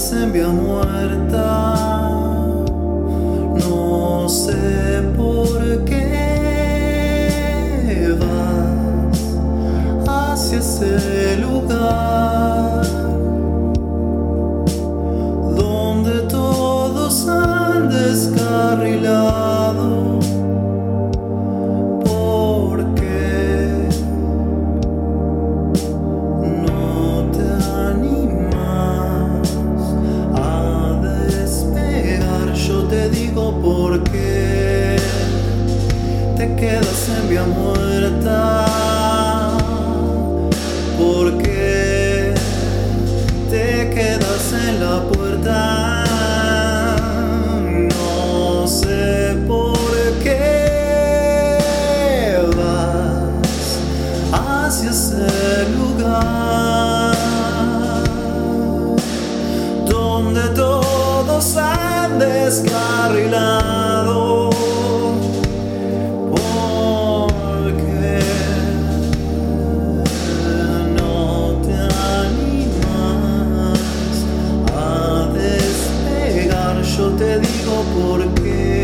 se muerta. No sé por qué vas hacia ese lugar. Digo por qué te quedas en vía muerta. ¿Por qué te quedas en la puerta? No sé por qué vas hacia ese lugar donde han descarrilado. ¿Por qué no te animas a despegar? Yo te digo por qué.